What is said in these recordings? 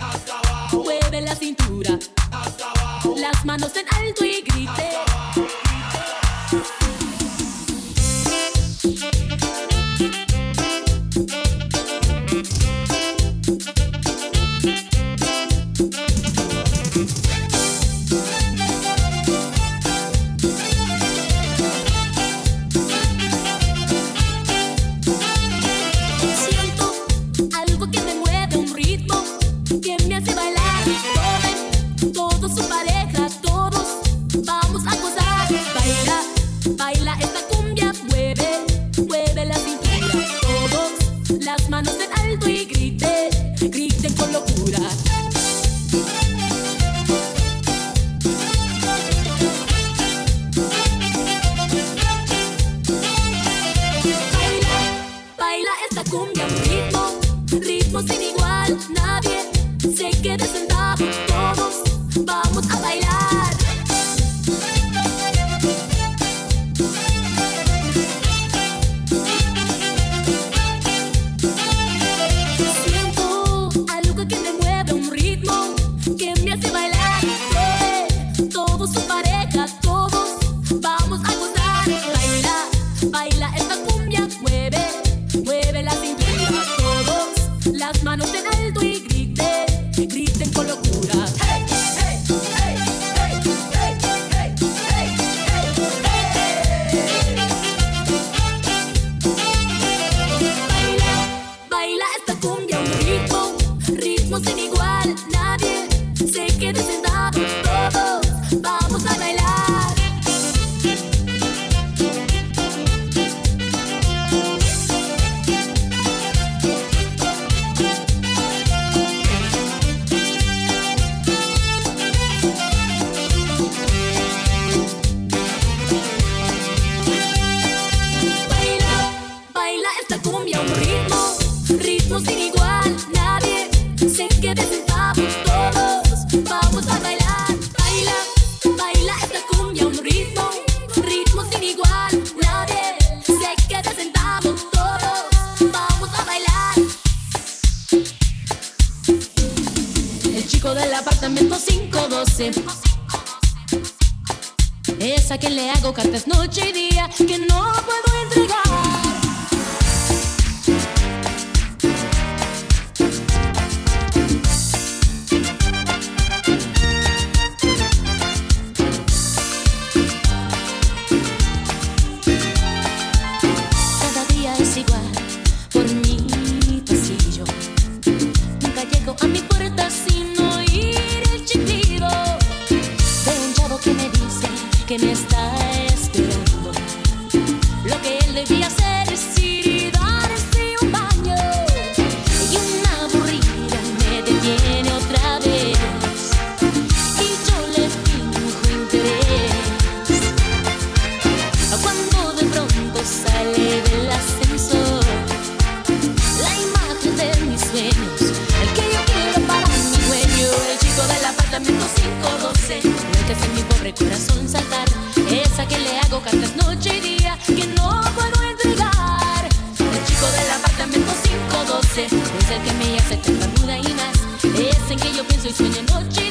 Hasta abajo. Mueve la cintura. Las manos en alto sentamos todos, vamos a bailar. sick of this. noche de noche.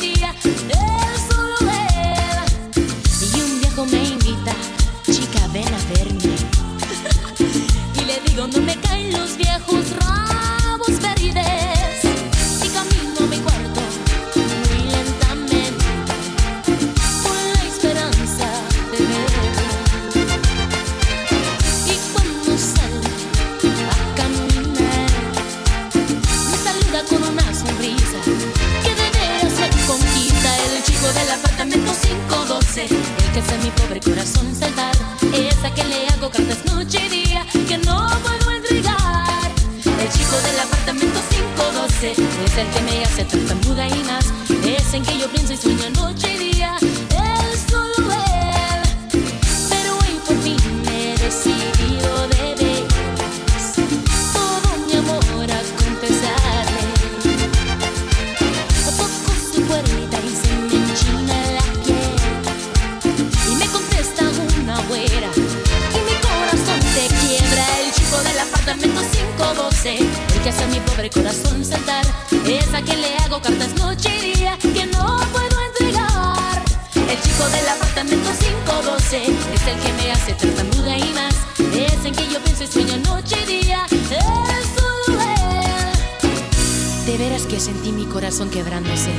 Veras que sentí mi corazón quebrándose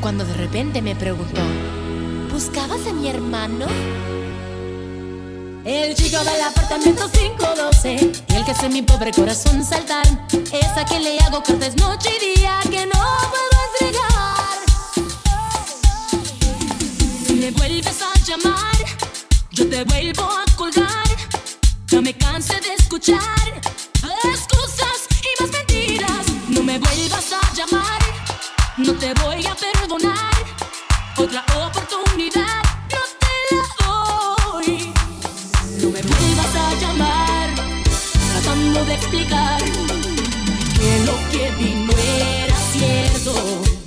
cuando de repente me preguntó: ¿Buscabas a mi hermano? El chico del apartamento 512 el que hace mi pobre corazón saltar Es a quien le hago cartas noche y día que no puedo entregar. Si me vuelves a llamar Yo te vuelvo a colgar. Ya me cansé de escuchar Excusas y más mentiras. No me vuelvas No te voy a perdonar. Otra oportunidad. De explicar que lo que vi no era cierto.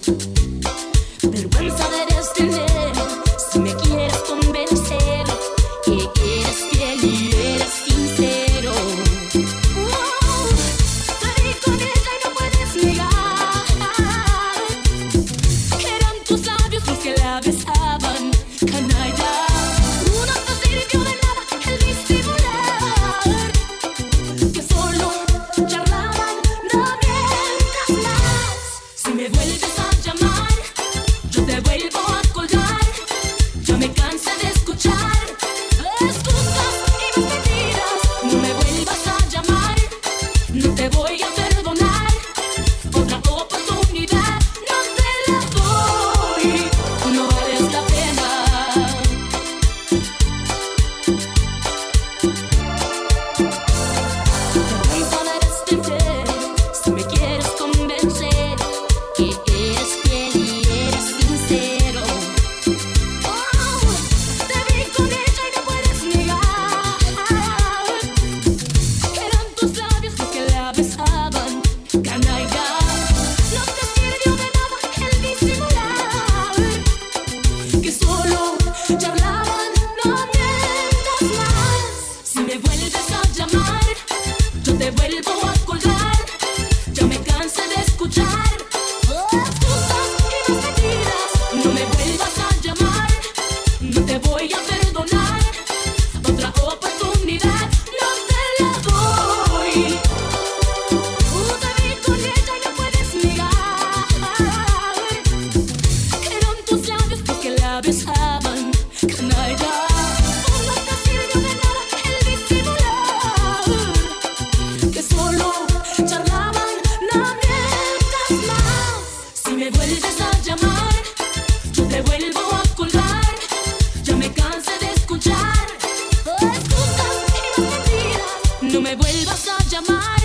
No me vuelvas a llamar,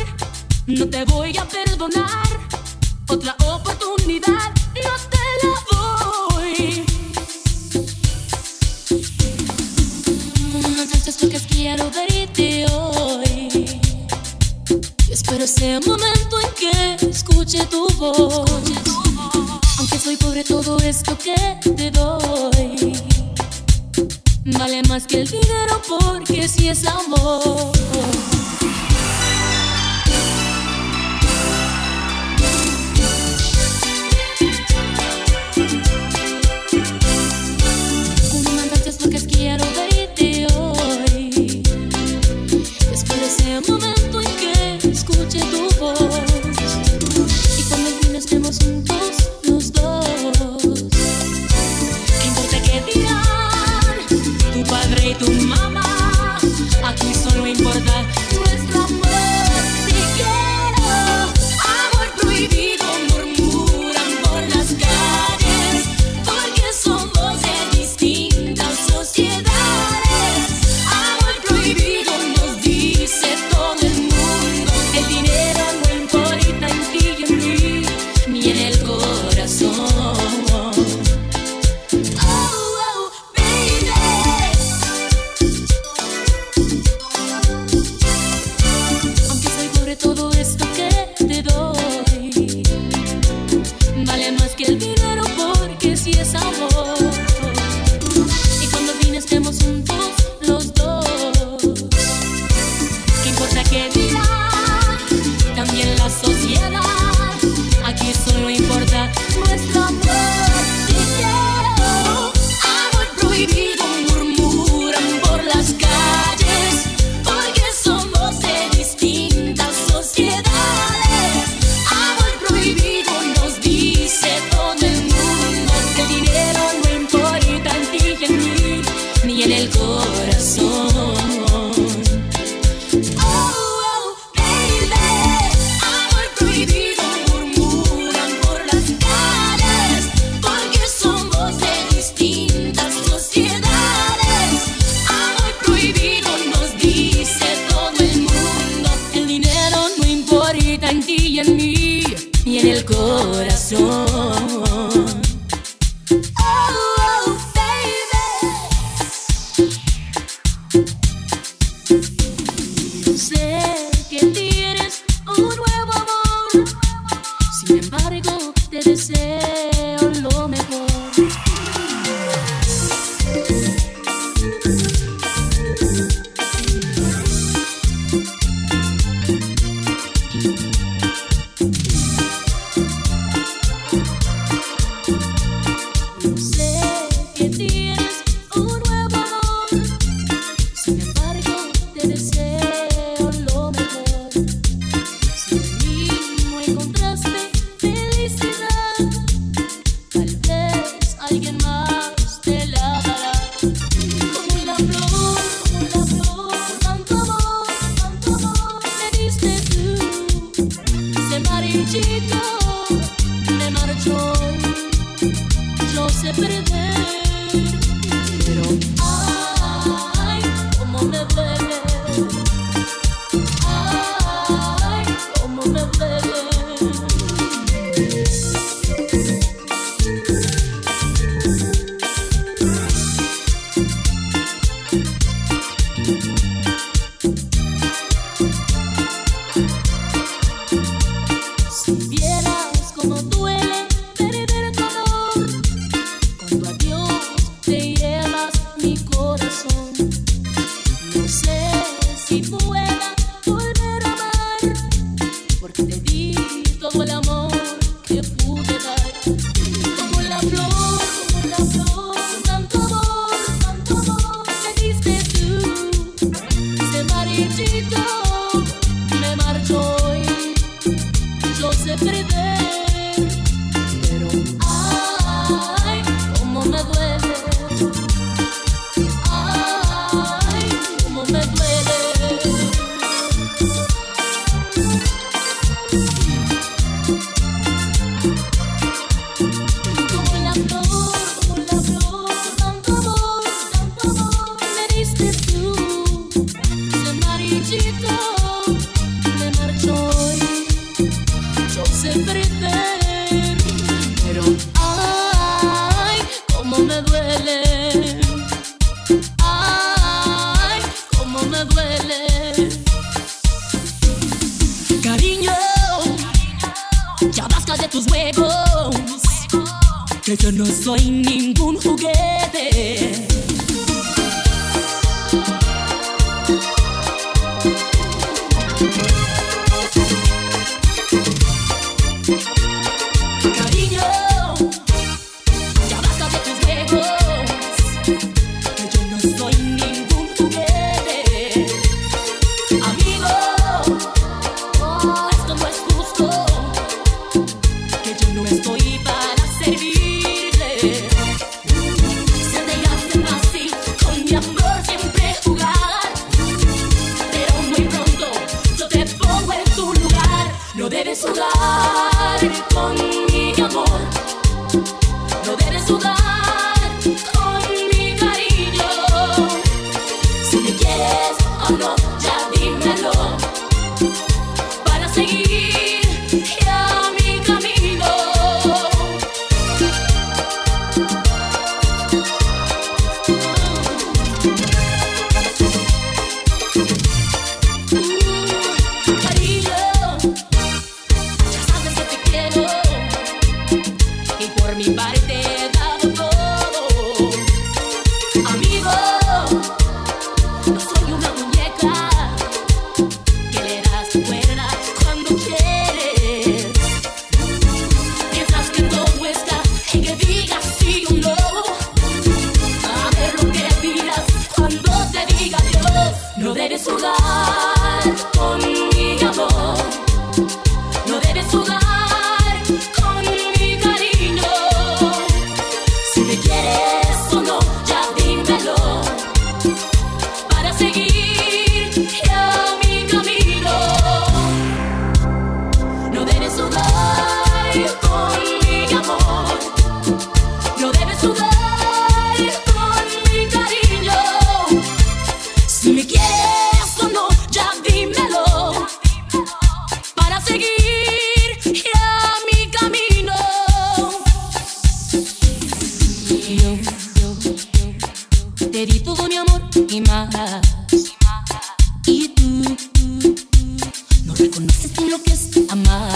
no te voy a perdonar. Otra oportunidad no te la doy. No dices lo que quiero verte hoy. Espero ese momento en que escuche tu voz. Escuche tu voz. Aunque soy pobre, todo esto que te doy vale más que el dinero porque si es amor. en el corazón. de marichito. say yeah. que yo no soy ningún juguete. Yeah. anybody más. Y tú no reconoces lo que es amar.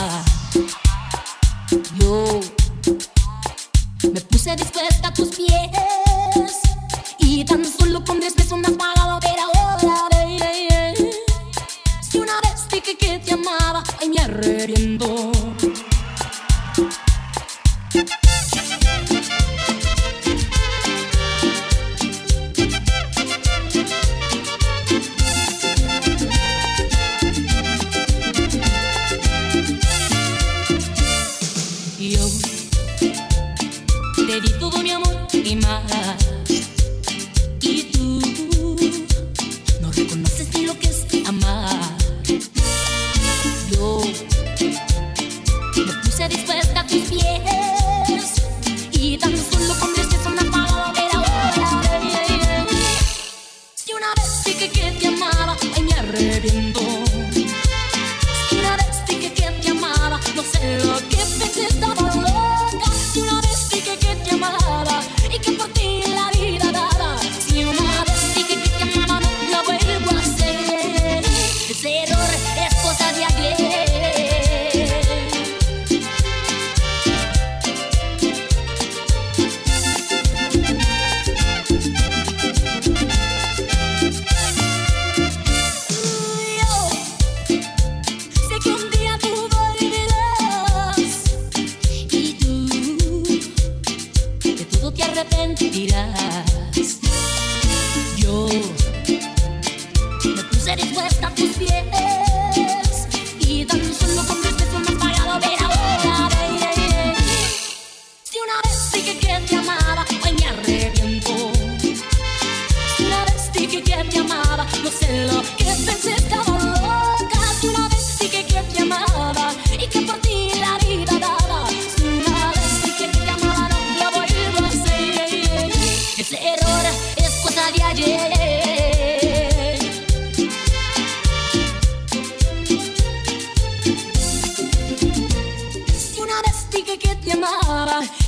tus pies y tan solo con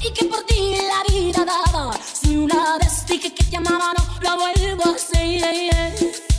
y que por ti la vida daba. Si una vez dije que te amaba, no lo vuelvo a hacer.